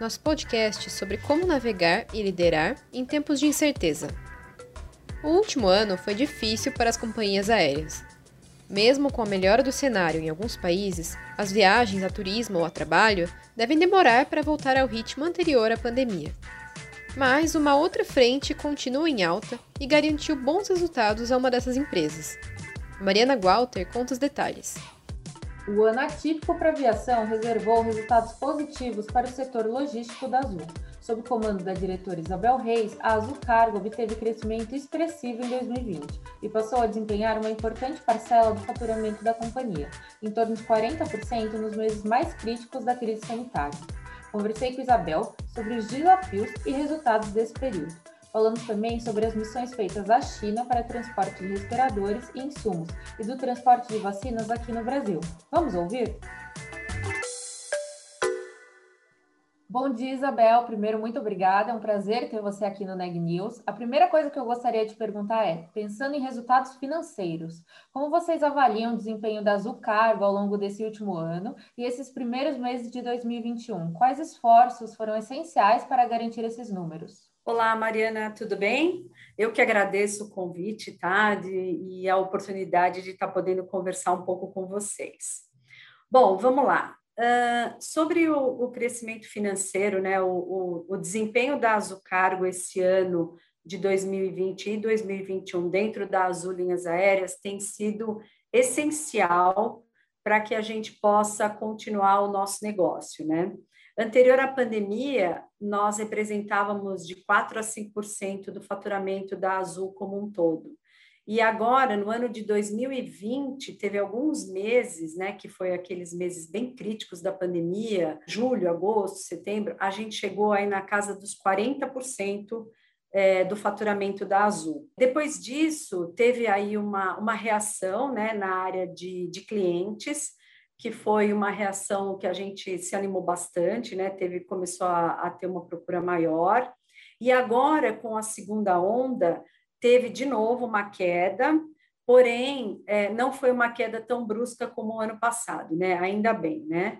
nosso podcast sobre como navegar e liderar em tempos de incerteza. O último ano foi difícil para as companhias aéreas. Mesmo com a melhora do cenário em alguns países, as viagens a turismo ou a trabalho devem demorar para voltar ao ritmo anterior à pandemia. Mas uma outra frente continua em alta e garantiu bons resultados a uma dessas empresas. Mariana Walter conta os detalhes. O ano atípico para a aviação reservou resultados positivos para o setor logístico da Azul. Sob o comando da diretora Isabel Reis, a Azul Cargo obteve crescimento expressivo em 2020 e passou a desempenhar uma importante parcela do faturamento da companhia, em torno de 40% nos meses mais críticos da crise sanitária. Conversei com Isabel sobre os desafios e resultados desse período. Falamos também sobre as missões feitas à China para transporte de respiradores e insumos e do transporte de vacinas aqui no Brasil. Vamos ouvir? Bom dia, Isabel. Primeiro, muito obrigada. É um prazer ter você aqui no Neg News. A primeira coisa que eu gostaria de perguntar é: pensando em resultados financeiros, como vocês avaliam o desempenho da Azul Cargo ao longo desse último ano e esses primeiros meses de 2021? Quais esforços foram essenciais para garantir esses números? Olá, Mariana, tudo bem? Eu que agradeço o convite, tá? De, e a oportunidade de estar tá podendo conversar um pouco com vocês. Bom, vamos lá. Uh, sobre o, o, crescimento financeiro, né? O, o, o desempenho da Azul Cargo esse ano de 2020 e 2021 dentro da Azul Linhas Aéreas tem sido essencial para que a gente possa continuar o nosso negócio, né? Anterior à pandemia, nós representávamos de 4 a 5% do faturamento da Azul como um todo. E agora, no ano de 2020, teve alguns meses, né, que foi aqueles meses bem críticos da pandemia, julho, agosto, setembro, a gente chegou aí na casa dos 40% é, do faturamento da Azul. Depois disso, teve aí uma, uma reação, né, na área de, de clientes, que foi uma reação que a gente se animou bastante, né? Teve começou a, a ter uma procura maior. E agora com a segunda onda teve de novo uma queda, porém é, não foi uma queda tão brusca como o ano passado, né? Ainda bem, né?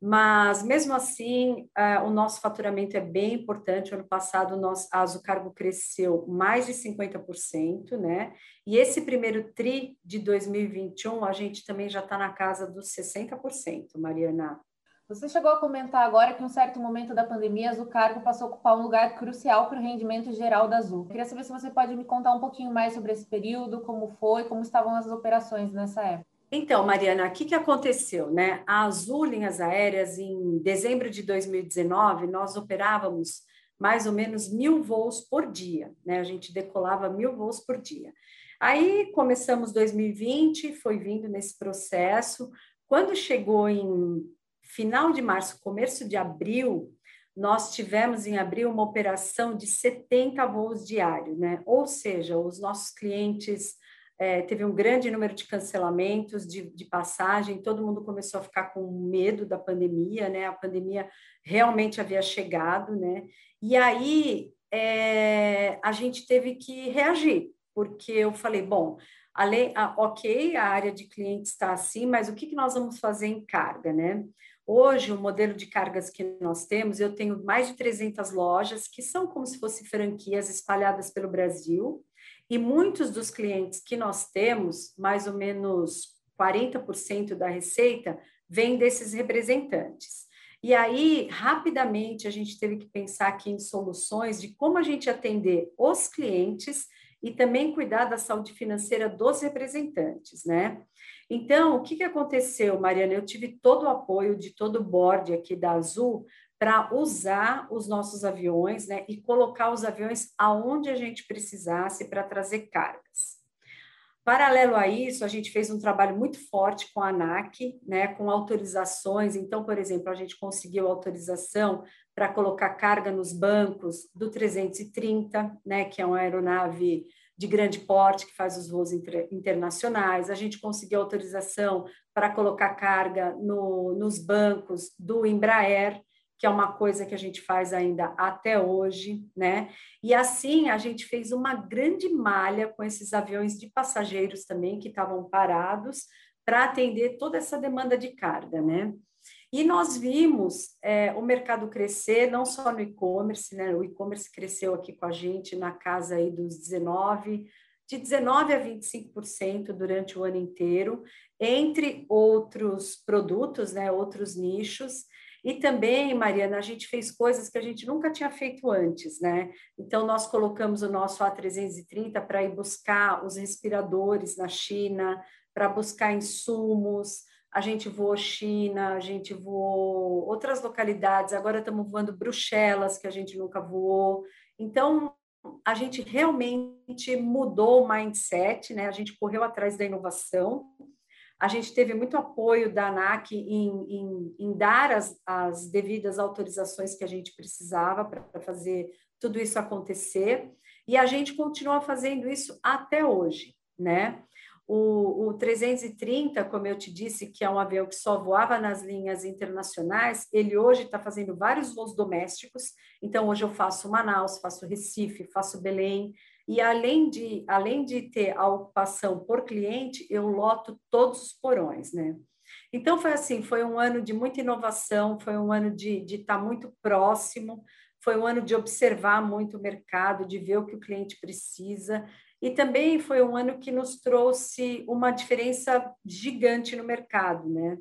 Mas, mesmo assim, uh, o nosso faturamento é bem importante. Ano passado, nosso, a Azucargo cresceu mais de 50%, né? E esse primeiro TRI de 2021, a gente também já está na casa dos 60%, Mariana. Você chegou a comentar agora que em um certo momento da pandemia, a Azucargo passou a ocupar um lugar crucial para o rendimento geral da Azul. queria saber se você pode me contar um pouquinho mais sobre esse período, como foi, como estavam as operações nessa época. Então, Mariana, o que, que aconteceu? Né? A Azul Linhas Aéreas, em dezembro de 2019, nós operávamos mais ou menos mil voos por dia, né? A gente decolava mil voos por dia. Aí começamos 2020, foi vindo nesse processo. Quando chegou em final de março, começo de abril, nós tivemos em abril uma operação de 70 voos diários, né? Ou seja, os nossos clientes é, teve um grande número de cancelamentos de, de, passagem, todo mundo começou a ficar com medo da pandemia, né? A pandemia realmente havia chegado, né? E aí é, a gente teve que reagir, porque eu falei, bom, além, a, ok, a área de clientes está assim, mas o que, que nós vamos fazer em carga, né? Hoje, o modelo de cargas que nós temos, eu tenho mais de 300 lojas que são como se fossem franquias espalhadas pelo Brasil, e muitos dos clientes que nós temos, mais ou menos 40% da receita, vem desses representantes. E aí, rapidamente, a gente teve que pensar aqui em soluções de como a gente atender os clientes e também cuidar da saúde financeira dos representantes, né? Então, o que, que aconteceu, Mariana? Eu tive todo o apoio de todo o board aqui da Azul para usar os nossos aviões né, e colocar os aviões aonde a gente precisasse para trazer cargas. Paralelo a isso, a gente fez um trabalho muito forte com a ANAC, né, com autorizações. Então, por exemplo, a gente conseguiu autorização para colocar carga nos bancos do 330, né, que é uma aeronave de grande porte que faz os voos inter, internacionais. A gente conseguiu autorização para colocar carga no, nos bancos do Embraer, que é uma coisa que a gente faz ainda até hoje, né? E assim a gente fez uma grande malha com esses aviões de passageiros também que estavam parados para atender toda essa demanda de carga, né? E nós vimos é, o mercado crescer, não só no e-commerce, né? O e-commerce cresceu aqui com a gente na casa aí dos 19, de 19 a 25% durante o ano inteiro, entre outros produtos, né? Outros nichos. E também, Mariana, a gente fez coisas que a gente nunca tinha feito antes, né? Então, nós colocamos o nosso A330 para ir buscar os respiradores na China, para buscar insumos. A gente voou China, a gente voou outras localidades, agora estamos voando Bruxelas, que a gente nunca voou. Então, a gente realmente mudou o mindset, né? A gente correu atrás da inovação a gente teve muito apoio da ANAC em, em, em dar as, as, devidas autorizações que a gente precisava para fazer tudo isso acontecer, e a gente continua fazendo isso até hoje, né? O, o 330, como eu te disse, que é um avião que só voava nas linhas internacionais, ele hoje está fazendo vários voos domésticos. Então, hoje eu faço Manaus, faço Recife, faço Belém, e além de, além de ter a ocupação por cliente, eu loto todos os porões, né? Então foi assim, foi um ano de muita inovação, foi um ano de, estar tá muito próximo, foi um ano de observar muito o mercado, de ver o que o cliente precisa, e também foi um ano que nos trouxe uma diferença gigante no mercado, né?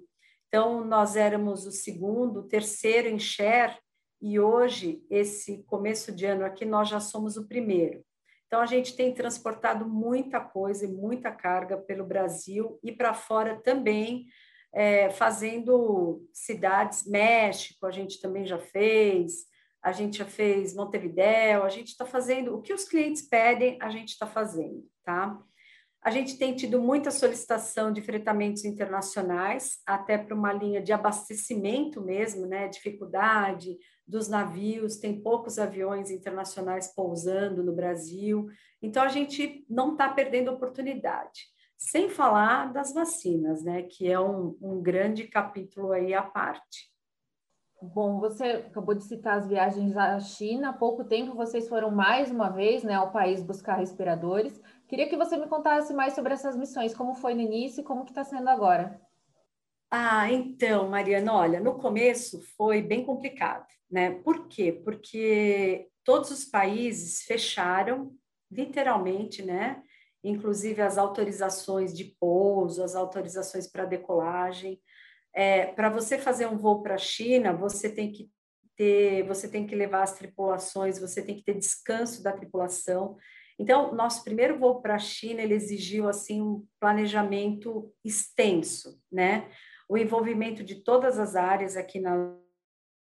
Então, nós éramos o segundo, o terceiro em share, e hoje, esse começo de ano aqui, nós já somos o primeiro. Então, a gente tem transportado muita coisa e muita carga pelo Brasil e para fora também, é, fazendo cidades, México, a gente também já fez, a gente já fez Montevidéu, a gente está fazendo o que os clientes pedem, a gente está fazendo, tá? A gente tem tido muita solicitação de fretamentos internacionais, até para uma linha de abastecimento mesmo, né? Dificuldade, dos navios, tem poucos aviões internacionais pousando no Brasil, então a gente não está perdendo oportunidade. Sem falar das vacinas, né, que é um, um grande capítulo aí à parte. Bom, você acabou de citar as viagens à China. Há pouco tempo vocês foram mais uma vez né, ao país buscar respiradores. Queria que você me contasse mais sobre essas missões, como foi no início e como que está sendo agora. Ah, então, Mariana, olha, no começo foi bem complicado, né? Por quê? Porque todos os países fecharam, literalmente, né? Inclusive as autorizações de pouso, as autorizações para decolagem. É, para você fazer um voo para a China, você tem que ter, você tem que levar as tripulações, você tem que ter descanso da tripulação. Então, nosso primeiro voo para a China, ele exigiu assim um planejamento extenso, né? o envolvimento de todas as áreas aqui na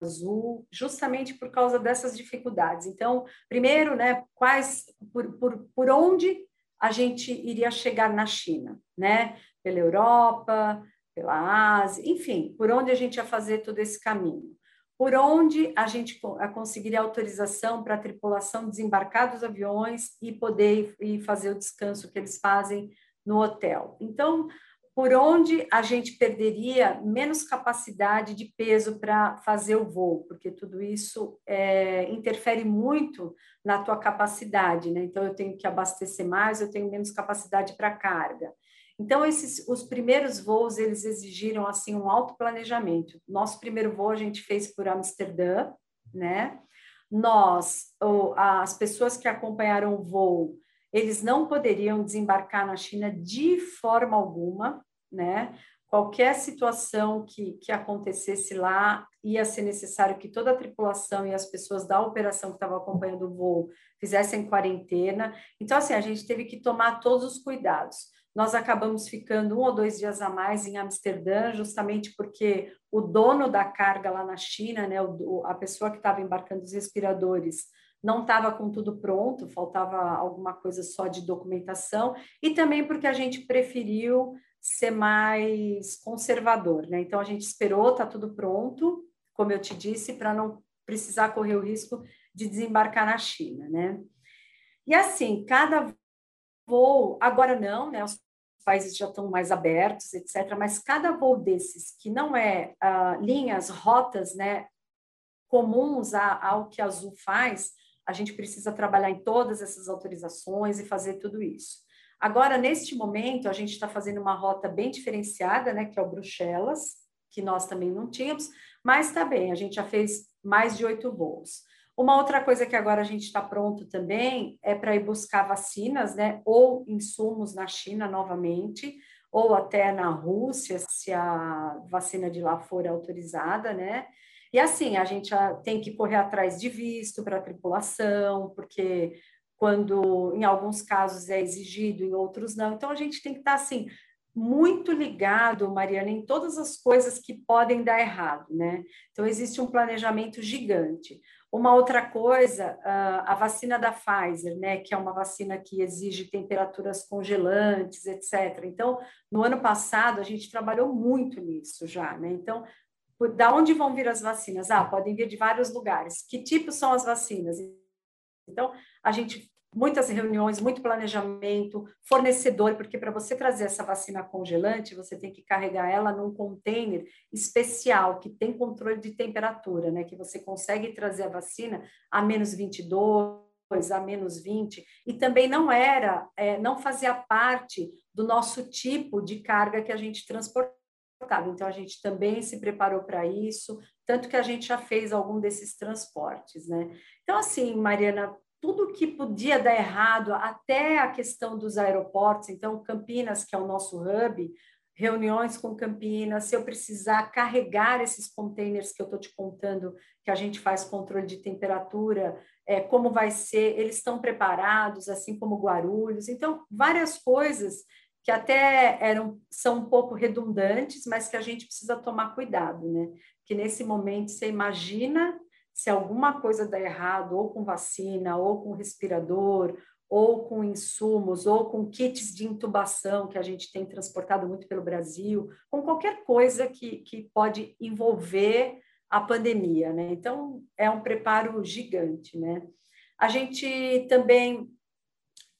Azul, justamente por causa dessas dificuldades. Então, primeiro, né, quais, por, por, por onde a gente iria chegar na China, né? Pela Europa, pela Ásia, enfim, por onde a gente ia fazer todo esse caminho. Por onde a gente conseguiria autorização para a tripulação desembarcar dos aviões e poder ir fazer o descanso que eles fazem no hotel. Então, por onde a gente perderia menos capacidade de peso para fazer o voo, porque tudo isso é, interfere muito na tua capacidade, né? Então eu tenho que abastecer mais, eu tenho menos capacidade para carga. Então esses os primeiros voos eles exigiram assim um alto planejamento. Nosso primeiro voo a gente fez por Amsterdã, né? Nós, ou, as pessoas que acompanharam o voo, eles não poderiam desembarcar na China de forma alguma, né? Qualquer situação que, que acontecesse lá, ia ser necessário que toda a tripulação e as pessoas da operação que estavam acompanhando o voo fizessem quarentena. Então, assim, a gente teve que tomar todos os cuidados. Nós acabamos ficando um ou dois dias a mais em Amsterdã, justamente porque o dono da carga lá na China, né, o, a pessoa que estava embarcando os respiradores, não estava com tudo pronto, faltava alguma coisa só de documentação, e também porque a gente preferiu ser mais conservador, né? Então a gente esperou, tá tudo pronto, como eu te disse, para não precisar correr o risco de desembarcar na China, né? E assim, cada voo, agora não, né? Os países já estão mais abertos, etc. Mas cada voo desses que não é uh, linhas, rotas, né, comuns ao que a Azul faz, a gente precisa trabalhar em todas essas autorizações e fazer tudo isso. Agora, neste momento, a gente está fazendo uma rota bem diferenciada, né, que é o Bruxelas, que nós também não tínhamos, mas está bem, a gente já fez mais de oito voos. Uma outra coisa que agora a gente está pronto também é para ir buscar vacinas, né, ou insumos na China novamente, ou até na Rússia, se a vacina de lá for autorizada, né? E assim, a gente tem que correr atrás de visto para a tripulação, porque quando em alguns casos é exigido, em outros não. Então a gente tem que estar tá, assim muito ligado, Mariana, em todas as coisas que podem dar errado, né? Então existe um planejamento gigante. Uma outra coisa, a vacina da Pfizer, né, que é uma vacina que exige temperaturas congelantes, etc. Então, no ano passado a gente trabalhou muito nisso já, né? Então, da onde vão vir as vacinas? Ah, podem vir de vários lugares. Que tipo são as vacinas? Então, a gente muitas reuniões, muito planejamento, fornecedor, porque para você trazer essa vacina congelante, você tem que carregar ela num container especial que tem controle de temperatura, né? Que você consegue trazer a vacina a menos 22, a menos 20, e também não era, é, não fazia parte do nosso tipo de carga que a gente transportava. Então, a gente também se preparou para isso, tanto que a gente já fez algum desses transportes, né? Então, assim, Mariana, tudo que podia dar errado, até a questão dos aeroportos. Então, Campinas, que é o nosso hub, reuniões com Campinas, se eu precisar carregar esses containers que eu estou te contando, que a gente faz controle de temperatura, é, como vai ser, eles estão preparados, assim como Guarulhos. Então, várias coisas que até eram são um pouco redundantes, mas que a gente precisa tomar cuidado, né? Que nesse momento você imagina se alguma coisa der errado, ou com vacina, ou com respirador, ou com insumos, ou com kits de intubação que a gente tem transportado muito pelo Brasil, com qualquer coisa que, que pode envolver a pandemia, né? Então, é um preparo gigante, né? A gente também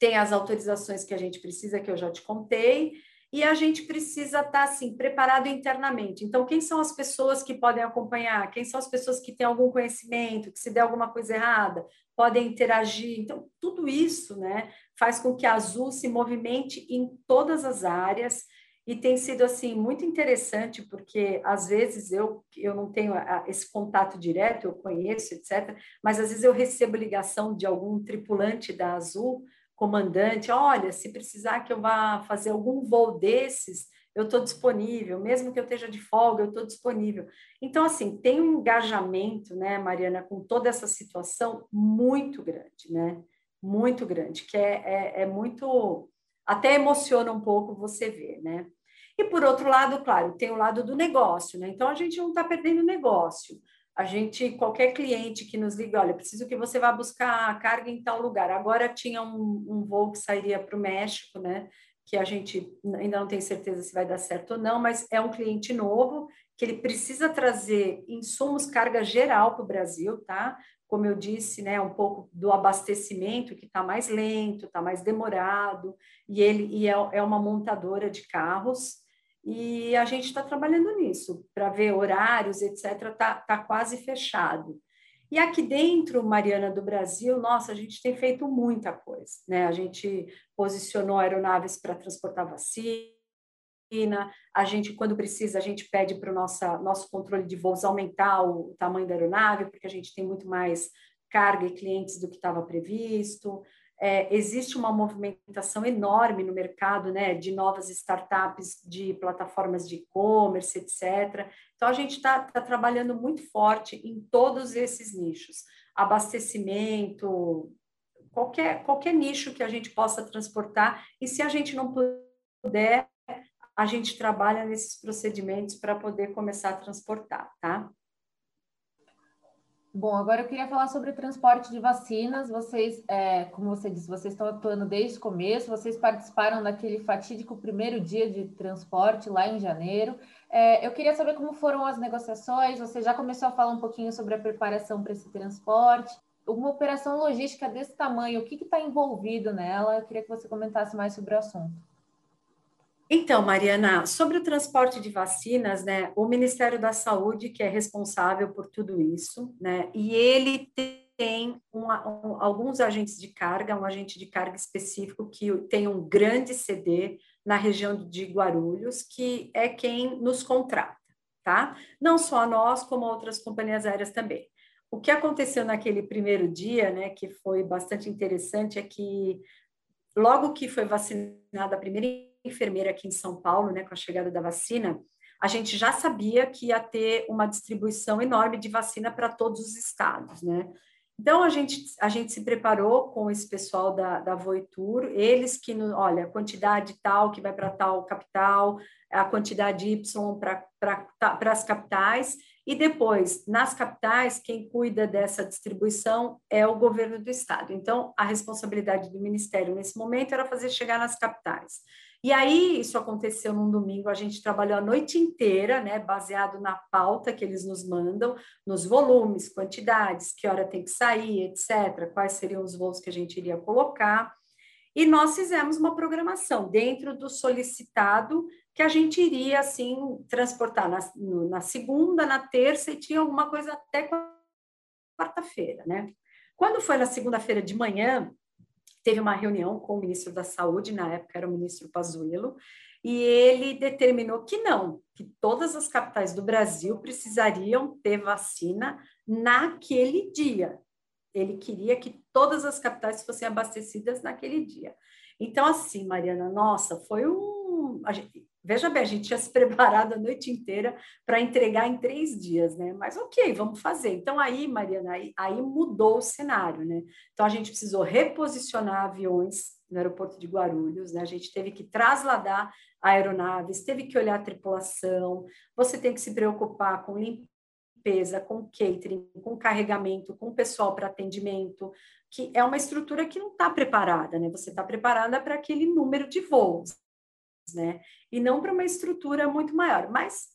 tem as autorizações que a gente precisa, que eu já te contei, e a gente precisa estar tá, assim preparado internamente. Então, quem são as pessoas que podem acompanhar? Quem são as pessoas que têm algum conhecimento, que se der alguma coisa errada, podem interagir? Então, tudo isso, né, faz com que a Azul se movimente em todas as áreas e tem sido assim muito interessante porque às vezes eu eu não tenho esse contato direto, eu conheço, etc, mas às vezes eu recebo ligação de algum tripulante da Azul comandante, olha, se precisar que eu vá fazer algum voo desses, eu estou disponível, mesmo que eu esteja de folga, eu estou disponível. Então, assim, tem um engajamento, né, Mariana, com toda essa situação muito grande, né? Muito grande, que é, é, é muito. Até emociona um pouco você ver, né? E por outro lado, claro, tem o lado do negócio, né? Então a gente não está perdendo negócio a gente, qualquer cliente que nos liga, olha, preciso que você vá buscar a carga em tal lugar. Agora tinha um, um voo que sairia para o México, né? Que a gente ainda não tem certeza se vai dar certo ou não, mas é um cliente novo que ele precisa trazer insumos, carga geral para o Brasil, tá? Como eu disse, né, um pouco do abastecimento que está mais lento, está mais demorado, e ele e é, é uma montadora de carros e a gente está trabalhando nisso, para ver horários, etc., está tá quase fechado. E aqui dentro, Mariana, do Brasil, nossa, a gente tem feito muita coisa, né? A gente posicionou aeronaves para transportar vacina, a gente, quando precisa, a gente pede para o nosso controle de voos aumentar o tamanho da aeronave, porque a gente tem muito mais carga e clientes do que estava previsto é, existe uma movimentação enorme no mercado, né, de novas startups, de plataformas de e-commerce, etc. Então, a gente está tá trabalhando muito forte em todos esses nichos. Abastecimento, qualquer, qualquer nicho que a gente possa transportar, e se a gente não puder, a gente trabalha nesses procedimentos para poder começar a transportar, tá? Bom, agora eu queria falar sobre o transporte de vacinas. Vocês, é, como você disse, vocês estão atuando desde o começo, vocês participaram daquele fatídico primeiro dia de transporte lá em janeiro. É, eu queria saber como foram as negociações. Você já começou a falar um pouquinho sobre a preparação para esse transporte. Uma operação logística desse tamanho, o que está envolvido nela? Eu queria que você comentasse mais sobre o assunto. Então, Mariana, sobre o transporte de vacinas, né, o Ministério da Saúde, que é responsável por tudo isso, né, e ele tem uma, um, alguns agentes de carga, um agente de carga específico que tem um grande CD na região de Guarulhos, que é quem nos contrata, tá? Não só nós, como outras companhias aéreas também. O que aconteceu naquele primeiro dia, né, que foi bastante interessante, é que logo que foi vacinada a primeira enfermeira aqui em São Paulo, né, com a chegada da vacina, a gente já sabia que ia ter uma distribuição enorme de vacina para todos os estados, né? Então, a gente, a gente se preparou com esse pessoal da, da Voitur, eles que, olha, a quantidade tal que vai para tal capital, a quantidade Y para as capitais, e depois, nas capitais, quem cuida dessa distribuição é o governo do estado. Então, a responsabilidade do ministério nesse momento era fazer chegar nas capitais. E aí, isso aconteceu num domingo, a gente trabalhou a noite inteira, né, baseado na pauta que eles nos mandam, nos volumes, quantidades, que hora tem que sair, etc., quais seriam os voos que a gente iria colocar. E nós fizemos uma programação dentro do solicitado que a gente iria, assim, transportar na, na segunda, na terça e tinha alguma coisa até quarta-feira, né? Quando foi na segunda-feira de manhã, teve uma reunião com o ministro da Saúde, na época era o ministro Pazuello, e ele determinou que não, que todas as capitais do Brasil precisariam ter vacina naquele dia. Ele queria que todas as capitais fossem abastecidas naquele dia. Então, assim, Mariana, nossa, foi um. Veja bem, a gente tinha se preparado a noite inteira para entregar em três dias, né? Mas ok, vamos fazer. Então, aí, Mariana, aí, aí mudou o cenário, né? Então, a gente precisou reposicionar aviões no aeroporto de Guarulhos, né? A gente teve que trasladar aeronaves, teve que olhar a tripulação, você tem que se preocupar com limpeza, com catering, com carregamento, com pessoal para atendimento, que é uma estrutura que não está preparada, né? Você está preparada para aquele número de voos, né? E não para uma estrutura muito maior. Mas,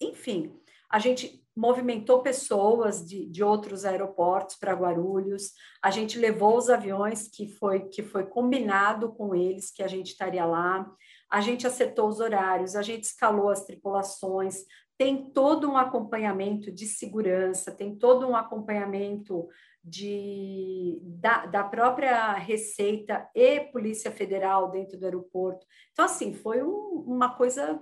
enfim, a gente movimentou pessoas de, de outros aeroportos para Guarulhos, a gente levou os aviões que foi, que foi combinado com eles que a gente estaria lá, a gente acertou os horários, a gente escalou as tripulações, tem todo um acompanhamento de segurança, tem todo um acompanhamento de, da, da própria Receita e Polícia Federal dentro do aeroporto. Então, assim, foi um, uma coisa,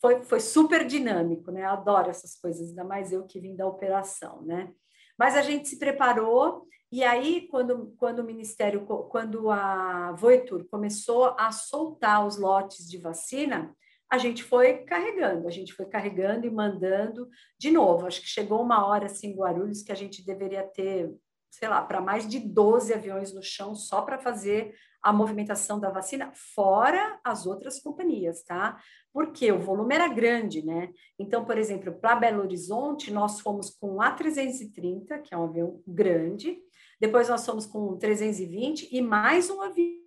foi, foi super dinâmico, né? Eu adoro essas coisas, ainda mais eu que vim da operação, né? Mas a gente se preparou, e aí, quando, quando o Ministério, quando a Voetur começou a soltar os lotes de vacina, a gente foi carregando, a gente foi carregando e mandando de novo. Acho que chegou uma hora assim em Guarulhos que a gente deveria ter sei lá, para mais de 12 aviões no chão só para fazer a movimentação da vacina, fora as outras companhias, tá? Porque o volume era grande, né? Então, por exemplo, para Belo Horizonte, nós fomos com o A330, que é um avião grande, depois nós fomos com o 320 e mais um avião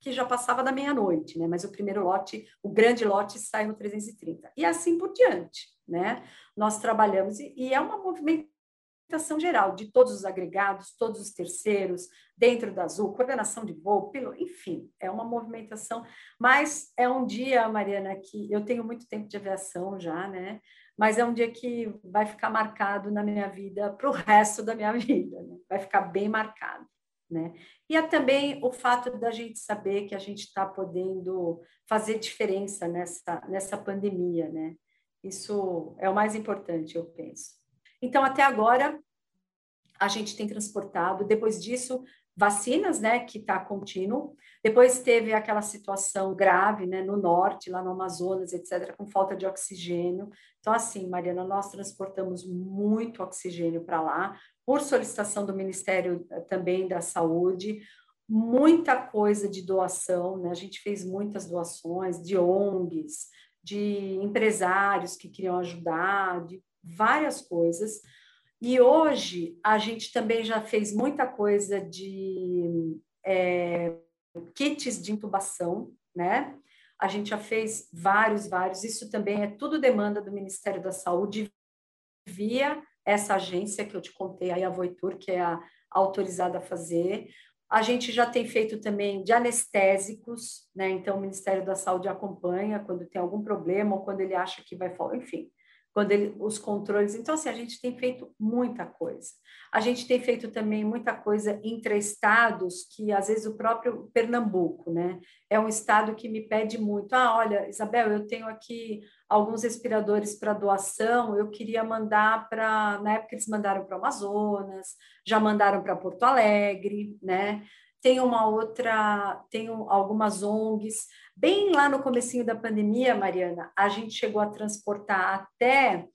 que já passava da meia-noite, né? Mas o primeiro lote, o grande lote, sai no 330. E assim por diante, né? Nós trabalhamos, e, e é uma movimentação geral de todos os agregados, todos os terceiros, dentro da Azul, coordenação de voo, piloto, enfim, é uma movimentação, mas é um dia, Mariana, que eu tenho muito tempo de aviação já, né? Mas é um dia que vai ficar marcado na minha vida para o resto da minha vida, né? vai ficar bem marcado. Né? E é também o fato da gente saber que a gente está podendo fazer diferença nessa, nessa pandemia, né? Isso é o mais importante, eu penso. Então, até agora, a gente tem transportado, depois disso, vacinas, né, que está contínuo. Depois teve aquela situação grave, né, no norte, lá no Amazonas, etc., com falta de oxigênio. Então, assim, Mariana, nós transportamos muito oxigênio para lá, por solicitação do Ministério eh, também da Saúde, muita coisa de doação, né? A gente fez muitas doações de ONGs, de empresários que queriam ajudar, de várias coisas. E hoje a gente também já fez muita coisa de é, kits de intubação, né? A gente já fez vários, vários. Isso também é tudo demanda do Ministério da Saúde via essa agência que eu te contei aí, a Voitur, que é a autorizada a fazer. A gente já tem feito também de anestésicos, né? Então, o Ministério da Saúde acompanha quando tem algum problema ou quando ele acha que vai enfim quando ele, os controles. Então, assim, a gente tem feito muita coisa. A gente tem feito também muita coisa entre estados, que às vezes o próprio Pernambuco, né? É um estado que me pede muito. Ah, olha, Isabel, eu tenho aqui alguns respiradores para doação, eu queria mandar para. Na época eles mandaram para Amazonas, já mandaram para Porto Alegre, né? tem uma outra, tem algumas ONGs. Bem lá no comecinho da pandemia, Mariana, a gente chegou a transportar até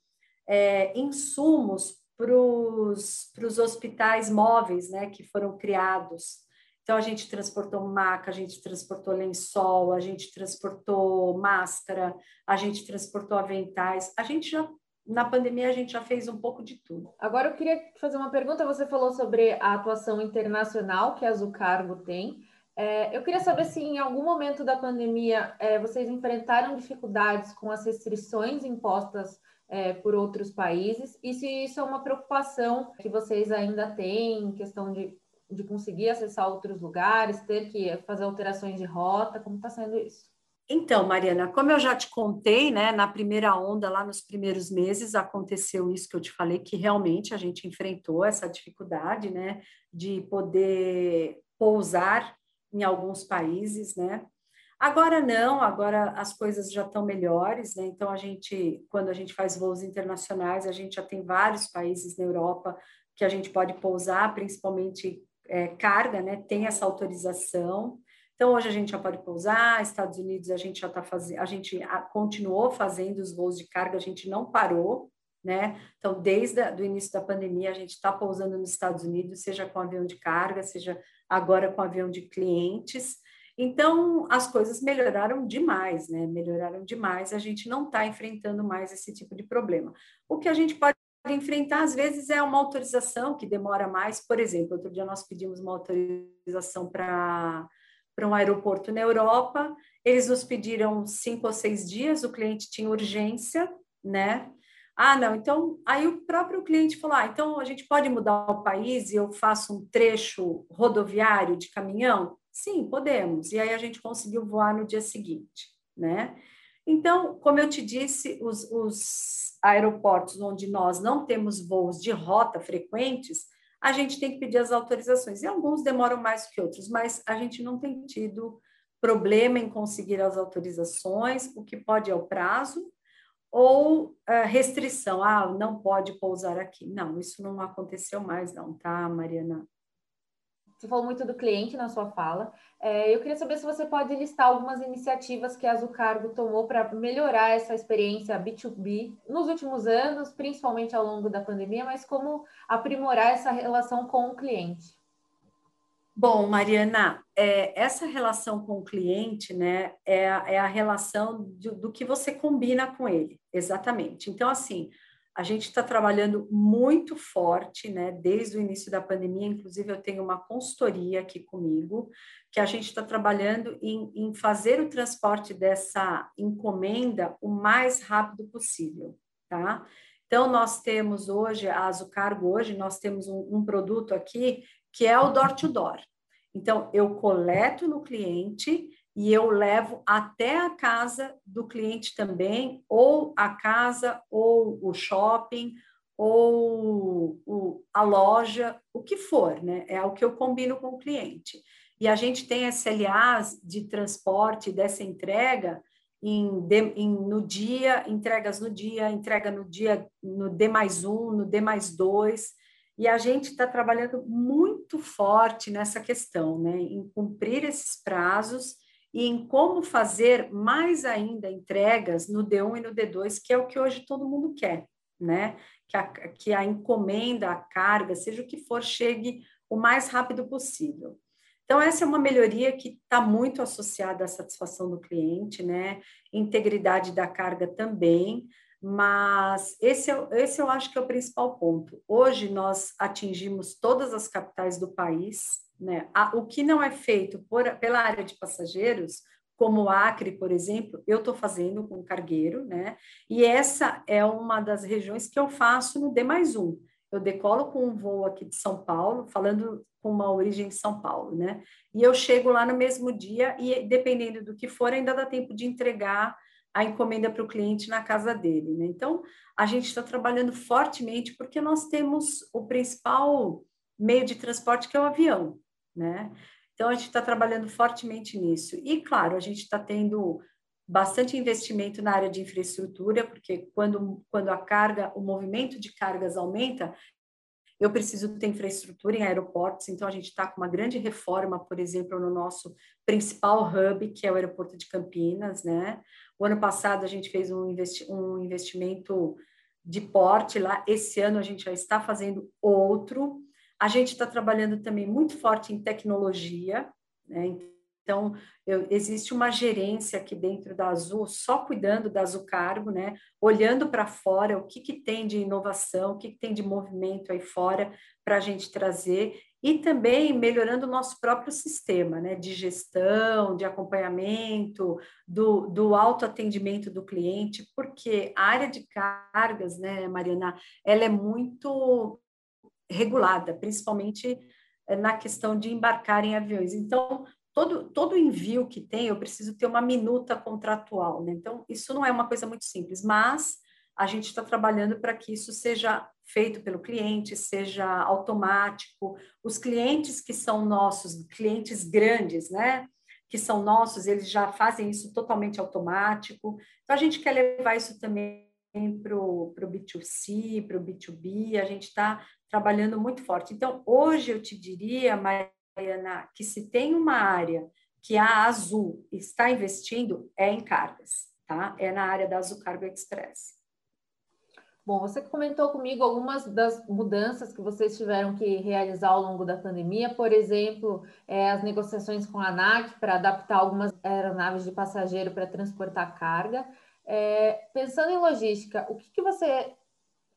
é, insumos para os hospitais móveis, né, que foram criados. Então, a gente transportou maca, a gente transportou lençol, a gente transportou máscara, a gente transportou aventais. A gente já na pandemia a gente já fez um pouco de tudo. Agora eu queria fazer uma pergunta. Você falou sobre a atuação internacional que a Azucargo tem. É, eu queria saber se em algum momento da pandemia é, vocês enfrentaram dificuldades com as restrições impostas é, por outros países e se isso é uma preocupação que vocês ainda têm, questão de, de conseguir acessar outros lugares, ter que fazer alterações de rota, como está sendo isso? Então, Mariana, como eu já te contei, né, na primeira onda, lá nos primeiros meses, aconteceu isso que eu te falei, que realmente a gente enfrentou essa dificuldade, né, de poder pousar em alguns países, né. Agora não, agora as coisas já estão melhores, né, então a gente, quando a gente faz voos internacionais, a gente já tem vários países na Europa que a gente pode pousar, principalmente é, carga, né, tem essa autorização, então, hoje a gente já pode pousar, Estados Unidos a gente já está fazendo, a gente continuou fazendo os voos de carga, a gente não parou, né? Então, desde o início da pandemia, a gente está pousando nos Estados Unidos, seja com avião de carga, seja agora com avião de clientes. Então, as coisas melhoraram demais, né? Melhoraram demais, a gente não está enfrentando mais esse tipo de problema. O que a gente pode enfrentar, às vezes, é uma autorização que demora mais. Por exemplo, outro dia nós pedimos uma autorização para para um aeroporto na Europa. Eles nos pediram cinco ou seis dias, o cliente tinha urgência, né? Ah, não, então aí o próprio cliente falou: ah, então a gente pode mudar o país e eu faço um trecho rodoviário de caminhão? Sim, podemos. E aí a gente conseguiu voar no dia seguinte, né? Então, como eu te disse, os, os aeroportos onde nós não temos voos de rota frequentes, a gente tem que pedir as autorizações. E alguns demoram mais que outros, mas a gente não tem tido problema em conseguir as autorizações, o que pode é o prazo, ou uh, restrição, ah, não pode pousar aqui. Não, isso não aconteceu mais, não, tá, Mariana? Você falou muito do cliente na sua fala. É, eu queria saber se você pode listar algumas iniciativas que a Azucargo tomou para melhorar essa experiência B2B nos últimos anos, principalmente ao longo da pandemia, mas como aprimorar essa relação com o cliente. Bom, Mariana, é, essa relação com o cliente, né, é, é a relação do, que você combina com ele, exatamente. Então, assim, a gente está trabalhando muito forte, né? Desde o início da pandemia, inclusive eu tenho uma consultoria aqui comigo, que a gente está trabalhando em, em, fazer o transporte dessa encomenda o mais rápido possível, tá? Então, nós temos hoje, a Azucargo hoje, nós temos um, um produto aqui que é o door to door. Então, eu coleto no cliente e eu levo até a casa do cliente também, ou a casa, ou o shopping, ou o, a loja, o que for, né? É o que eu combino com o cliente. E a gente tem SLAs de transporte dessa entrega em, em, no dia, entregas no dia, entrega no dia, no D mais um, no D mais dois, e a gente está trabalhando muito forte nessa questão, né? Em cumprir esses prazos e em como fazer mais ainda entregas no D1 e no D2, que é o que hoje todo mundo quer, né? Que a, que a encomenda, a carga, seja o que for, chegue o mais rápido possível. Então, essa é uma melhoria que está muito associada à satisfação do cliente, né? Integridade da carga também. Mas esse, esse eu acho que é o principal ponto. Hoje nós atingimos todas as capitais do país, né? O que não é feito por, pela área de passageiros, como Acre, por exemplo, eu estou fazendo com cargueiro, né? E essa é uma das regiões que eu faço no D mais um. Eu decolo com um voo aqui de São Paulo, falando com uma origem de São Paulo, né? E eu chego lá no mesmo dia e, dependendo do que for, ainda dá tempo de entregar a encomenda para o cliente na casa dele. Né? Então, a gente está trabalhando fortemente porque nós temos o principal meio de transporte que é o avião. Né? Então, a gente está trabalhando fortemente nisso. E, claro, a gente está tendo bastante investimento na área de infraestrutura, porque quando, quando a carga, o movimento de cargas aumenta, eu preciso ter infraestrutura em aeroportos, então a gente está com uma grande reforma, por exemplo, no nosso principal hub, que é o aeroporto de Campinas, né? O ano passado a gente fez um, investi um investimento de porte lá, esse ano a gente já está fazendo outro. A gente está trabalhando também muito forte em tecnologia, né? Então, eu, existe uma gerência aqui dentro da Azul, só cuidando da Azul Cargo, né? Olhando para fora, o que, que tem de inovação, o que, que tem de movimento aí fora para a gente trazer e também melhorando o nosso próprio sistema né, de gestão, de acompanhamento, do, do autoatendimento do cliente, porque a área de cargas, né, Mariana, ela é muito regulada, principalmente eh, na questão de embarcar em aviões. Então, todo, todo envio que tem, eu preciso ter uma minuta contratual, né? Então, isso não é uma coisa muito simples, mas a gente está trabalhando para que isso seja feito pelo cliente, seja automático. Os clientes que são nossos, clientes grandes, né? Que são nossos, eles já fazem isso totalmente automático. Então, a gente quer levar isso também para o B2C, para o B2B, a gente está trabalhando muito forte. Então, hoje eu te diria, Mariana, que se tem uma área que a Azul está investindo, é em cargas, tá? É na área da Azul Cargo Express. Bom, você comentou comigo algumas das mudanças que vocês tiveram que realizar ao longo da pandemia, por exemplo, é, as negociações com a ANAC para adaptar algumas aeronaves de passageiro para transportar carga. É, pensando em logística, o que, que você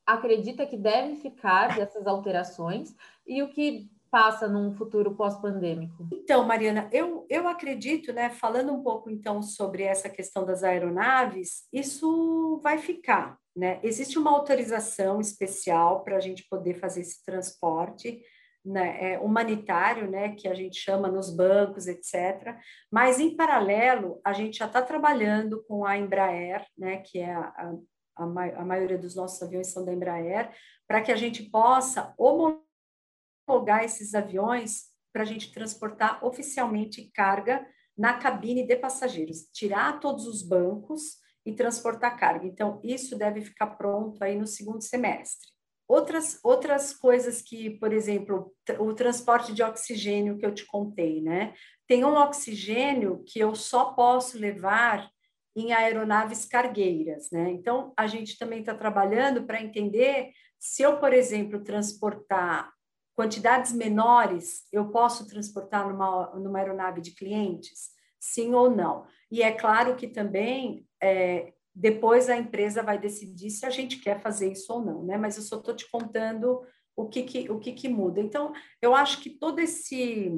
acredita que deve ficar dessas alterações e o que passa num futuro pós-pandêmico? Então, Mariana, eu, eu acredito, né, falando um pouco então sobre essa questão das aeronaves, isso vai ficar, né? Existe uma autorização especial para a gente poder fazer esse transporte, né, é, humanitário, né, que a gente chama nos bancos, etc. Mas, em paralelo, a gente já está trabalhando com a Embraer, né, que é a, a, a maioria dos nossos aviões são da Embraer, para que a gente possa homologar esses aviões para a gente transportar oficialmente carga na cabine de passageiros, tirar todos os bancos e transportar carga. Então, isso deve ficar pronto aí no segundo semestre. Outras, outras coisas que, por exemplo, o transporte de oxigênio que eu te contei, né? Tem um oxigênio que eu só posso levar em aeronaves cargueiras, né? Então, a gente também está trabalhando para entender se eu, por exemplo, transportar quantidades menores, eu posso transportar numa, numa aeronave de clientes? Sim ou não? E é claro que também é, depois a empresa vai decidir se a gente quer fazer isso ou não, né? Mas eu só estou te contando o que, que, o que, que muda. Então, eu acho que todo esse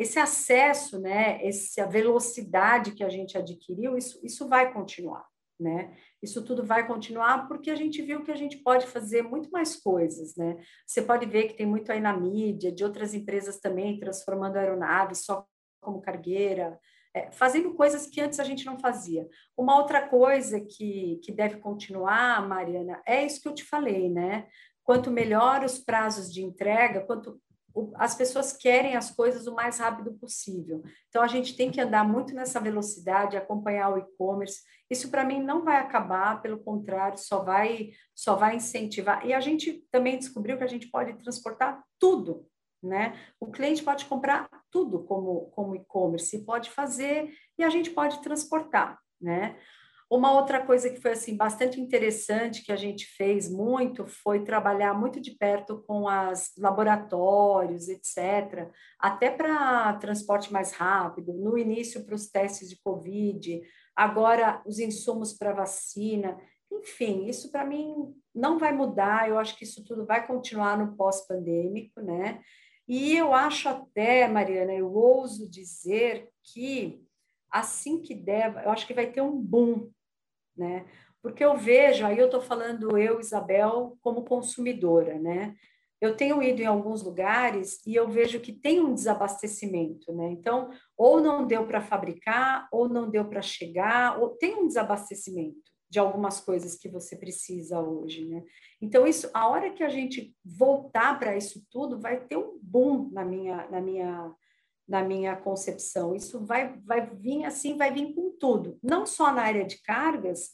esse acesso, né, essa velocidade que a gente adquiriu, isso, isso vai continuar, né? Isso tudo vai continuar porque a gente viu que a gente pode fazer muito mais coisas, né? Você pode ver que tem muito aí na mídia, de outras empresas também transformando aeronaves só como cargueira, é, fazendo coisas que antes a gente não fazia. Uma outra coisa que, que deve continuar, Mariana, é isso que eu te falei, né? Quanto melhor os prazos de entrega, quanto as pessoas querem as coisas o mais rápido possível. Então, a gente tem que andar muito nessa velocidade, acompanhar o e-commerce. Isso, para mim, não vai acabar, pelo contrário, só vai, só vai incentivar. E a gente também descobriu que a gente pode transportar tudo, né? O cliente pode comprar tudo como, como e-commerce, pode fazer e a gente pode transportar, né? Uma outra coisa que foi assim bastante interessante que a gente fez muito foi trabalhar muito de perto com as laboratórios, etc, até para transporte mais rápido, no início para os testes de COVID, agora os insumos para vacina, enfim, isso para mim não vai mudar, eu acho que isso tudo vai continuar no pós-pandêmico, né? E eu acho até, Mariana, eu ouso dizer que assim que der, eu acho que vai ter um boom, né? Porque eu vejo, aí eu estou falando eu, Isabel, como consumidora, né? Eu tenho ido em alguns lugares e eu vejo que tem um desabastecimento, né? Então, ou não deu para fabricar, ou não deu para chegar, ou tem um desabastecimento de algumas coisas que você precisa hoje, né? Então isso, a hora que a gente voltar para isso tudo, vai ter um boom na minha na minha na minha concepção. Isso vai vai vir assim, vai vir com tudo, não só na área de cargas,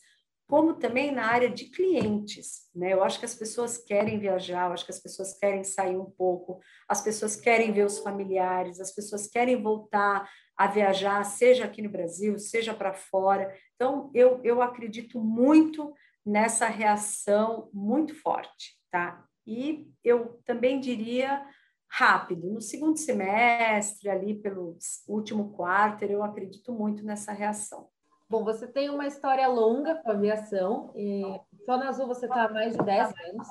como também na área de clientes, né? Eu acho que as pessoas querem viajar, eu acho que as pessoas querem sair um pouco, as pessoas querem ver os familiares, as pessoas querem voltar a viajar, seja aqui no Brasil, seja para fora. Então, eu, eu acredito muito nessa reação muito forte, tá? E eu também diria rápido, no segundo semestre, ali pelo último quarto, eu acredito muito nessa reação. Bom, você tem uma história longa com a aviação, e só na Azul você está há mais de 10 anos.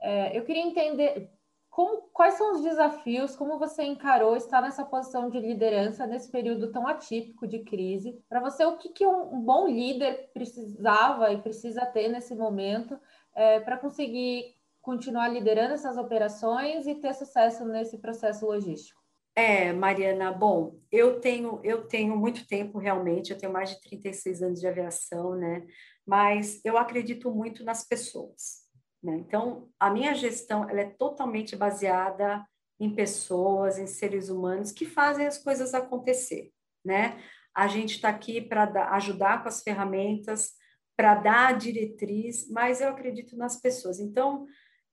É, eu queria entender como, quais são os desafios, como você encarou estar nessa posição de liderança nesse período tão atípico de crise? Para você, o que, que um, um, bom líder precisava e precisa ter nesse momento é, para conseguir continuar liderando essas operações e ter sucesso nesse processo logístico? É, Mariana, bom, eu tenho eu tenho muito tempo realmente, eu tenho mais de 36 anos de aviação, né? Mas eu acredito muito nas pessoas. Né? Então, a minha gestão ela é totalmente baseada em pessoas, em seres humanos que fazem as coisas acontecer. Né? A gente está aqui para ajudar com as ferramentas, para dar a diretriz, mas eu acredito nas pessoas. Então,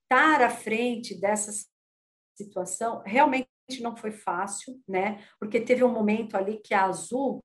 estar à frente dessa situação realmente não foi fácil, né? Porque teve um momento ali que a Azul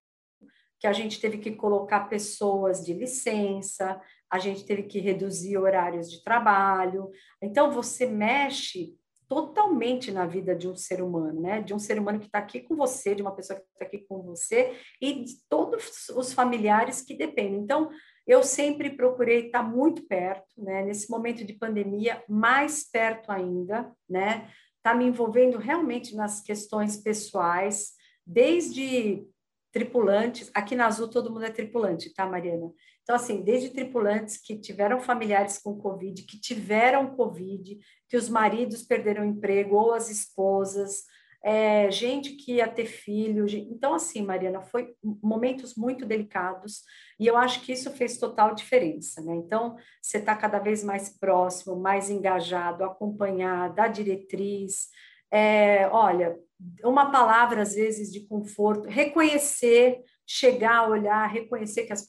que a gente teve que colocar pessoas de licença, a gente teve que reduzir horários de trabalho. Então, você mexe totalmente na vida de um ser humano, né? De um ser humano que está aqui com você, de uma pessoa que está aqui com você e de todos os familiares que dependem. Então, eu sempre procurei estar muito perto, né? Nesse momento de pandemia, mais perto ainda, né? Tá me envolvendo realmente nas questões pessoais, desde tripulantes. Aqui na Azul todo mundo é tripulante, tá, Mariana? Então, assim, desde tripulantes que tiveram familiares com Covid, que tiveram Covid, que os maridos perderam emprego, ou as esposas, é, gente que ia ter filho. Então, assim, Mariana, foi momentos muito delicados e eu acho que isso fez total diferença, né? Então, você está cada vez mais próximo, mais engajado, acompanhar, dar diretriz. É, olha, uma palavra, às vezes, de conforto, reconhecer, chegar a olhar, reconhecer que as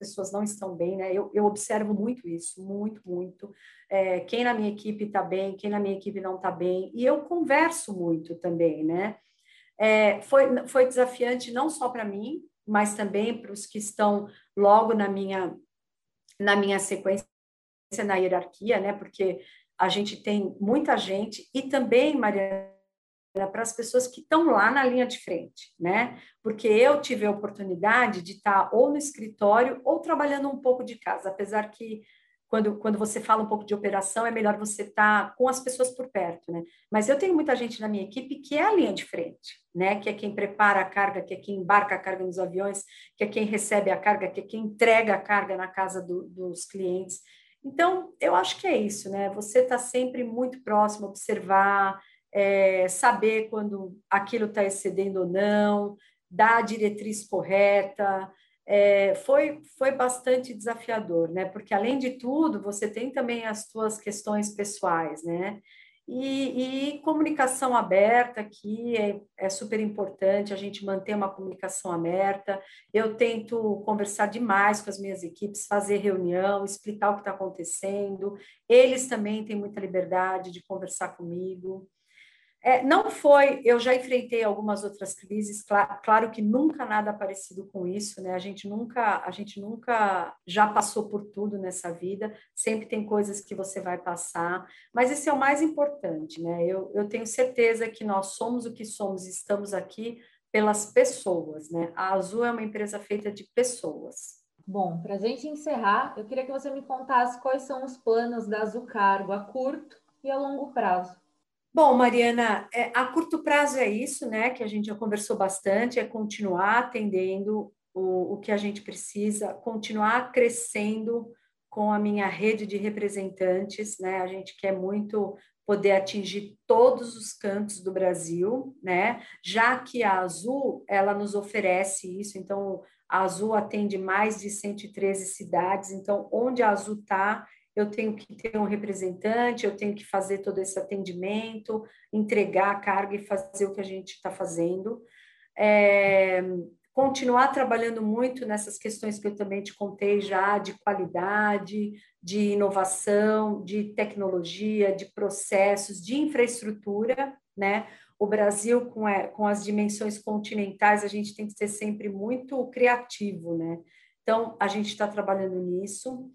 pessoas não estão bem, né? Eu, eu observo muito isso, muito, muito. É, quem na minha equipe está bem, quem na minha equipe não está bem, e eu converso muito também, né? É, foi, foi desafiante não só para mim, mas também para os que estão logo na minha, na minha sequência, na hierarquia, né? Porque a gente tem muita gente, e também, Maria para as pessoas que estão lá na linha de frente, né? Porque eu tive a oportunidade de estar ou no escritório ou trabalhando um pouco de casa, apesar que quando, quando você fala um pouco de operação, é melhor você estar com as pessoas por perto, né? Mas eu tenho muita gente na minha equipe que é a linha de frente, né? Que é quem prepara a carga, que é quem embarca a carga nos aviões, que é quem recebe a carga, que é quem entrega a carga na casa do, dos clientes. Então, eu acho que é isso, né? Você está sempre muito próximo, observar, é, saber quando aquilo está excedendo ou não, dar a diretriz correta. É, foi, foi bastante desafiador, né? Porque, além de tudo, você tem também as suas questões pessoais, né? E, e, comunicação aberta aqui é, é, super importante, a gente manter uma comunicação aberta. Eu tento conversar demais com as minhas equipes, fazer reunião, explicar o que está acontecendo. Eles também têm muita liberdade de conversar comigo. É, não foi, eu já enfrentei algumas outras crises, claro, claro, que nunca nada parecido com isso, né? A gente nunca, a gente nunca já passou por tudo nessa vida, sempre tem coisas que você vai passar, mas esse é o mais importante, né? Eu, eu tenho certeza que nós somos o que somos, estamos aqui pelas pessoas, né? A Azul é uma empresa feita de pessoas. Bom, para a gente encerrar, eu queria que você me contasse quais são os planos da Azul Cargo a curto e a longo prazo. Bom, Mariana, é, a curto prazo é isso, né? Que a gente já conversou bastante, é continuar atendendo o, o que a gente precisa, continuar crescendo com a minha rede de representantes, né? A gente quer muito poder atingir todos os cantos do Brasil, né? Já que a Azul, ela nos oferece isso, então a Azul atende mais de 113 cidades, então onde a Azul está, eu tenho que ter um representante, eu tenho que fazer todo esse atendimento, entregar a carga e fazer o que a gente está fazendo. É, continuar trabalhando muito nessas questões que eu também te contei já, de qualidade, de inovação, de tecnologia, de processos, de infraestrutura, né? O Brasil, com, a, com as dimensões continentais, a gente tem que ser sempre muito criativo, né? Então, a gente está trabalhando nisso.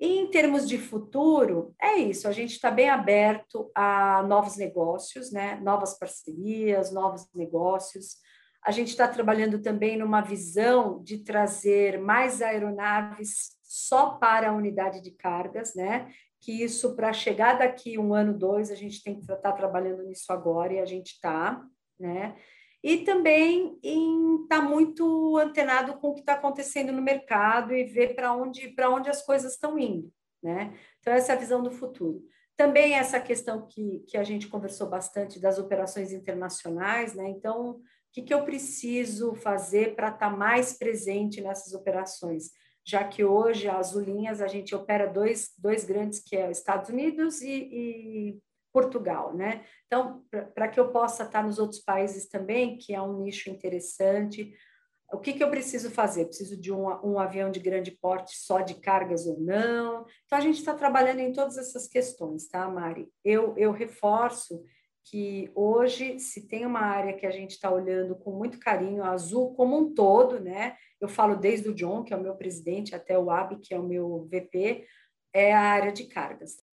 E em termos de futuro, é isso, a gente está bem aberto a novos negócios, né? novas parcerias, novos negócios. A gente está trabalhando também numa visão de trazer mais aeronaves só para a unidade de cargas, né? Que isso, para chegar daqui um ano, dois, a gente tem que estar tá trabalhando nisso agora e a gente está, né? E também estar tá muito antenado com o que está acontecendo no mercado e ver para onde, onde as coisas estão indo, né? Então, essa é a visão do futuro. Também essa questão que, que a gente conversou bastante das operações internacionais, né? Então, que, que eu preciso fazer para estar tá mais presente nessas operações? Já que hoje, as Azulinhas, a gente opera dois, dois grandes, que é Estados Unidos e, e Portugal, né? Então, para que eu possa estar nos outros países também, que é um nicho interessante, o que, que eu preciso fazer? Preciso de um, um avião de grande porte só de cargas ou não? Então, a gente está trabalhando em todas essas questões, tá, Mari? Eu, eu reforço que hoje, se tem uma área que a gente está olhando com muito carinho, a Azul como um todo, né? Eu falo desde o John, que é o meu presidente, até o Ab, que é o meu VP, é a área de cargas.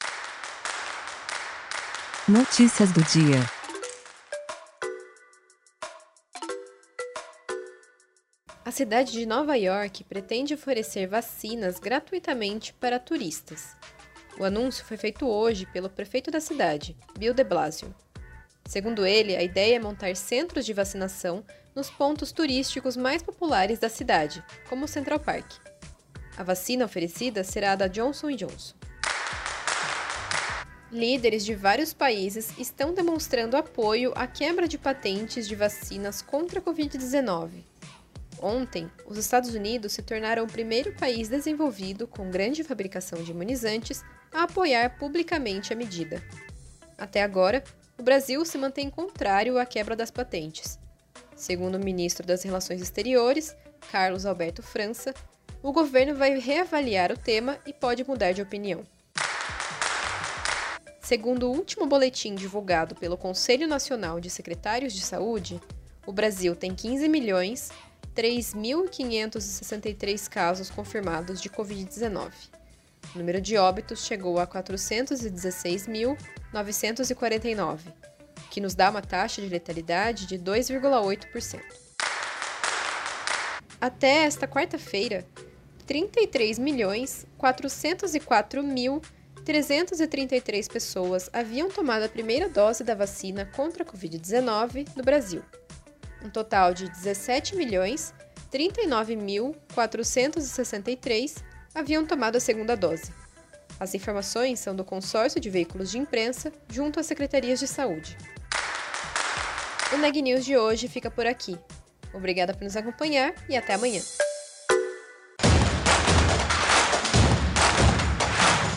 Notícias do dia. A cidade de Nova York pretende oferecer vacinas gratuitamente para turistas. O anúncio foi feito hoje pelo prefeito da cidade, Bill de Blasio. Segundo ele, a ideia é montar centros de vacinação nos pontos turísticos mais populares da cidade, como Central Park. A vacina oferecida será a da Johnson Johnson. Líderes de vários países estão demonstrando apoio à quebra de patentes de vacinas contra a Covid-19. Ontem, os Estados Unidos se tornaram o primeiro país desenvolvido com grande fabricação de imunizantes a apoiar publicamente a medida. Até agora, o Brasil se mantém contrário à quebra das patentes. Segundo o ministro das Relações Exteriores, Carlos Alberto França, o governo vai reavaliar o tema e pode mudar de opinião. Segundo o último boletim divulgado pelo Conselho Nacional de Secretários de Saúde, o Brasil tem 15 milhões 3.563 casos confirmados de Covid-19. O número de óbitos chegou a 416.949, que nos dá uma taxa de letalidade de 2,8%. Até esta quarta-feira, 33.404.333 pessoas haviam tomado a primeira dose da vacina contra a Covid-19 no Brasil. Um total de 17.039.463 haviam tomado a segunda dose. As informações são do Consórcio de Veículos de Imprensa, junto às Secretarias de Saúde. O Neg News de hoje fica por aqui. Obrigada por nos acompanhar e até amanhã.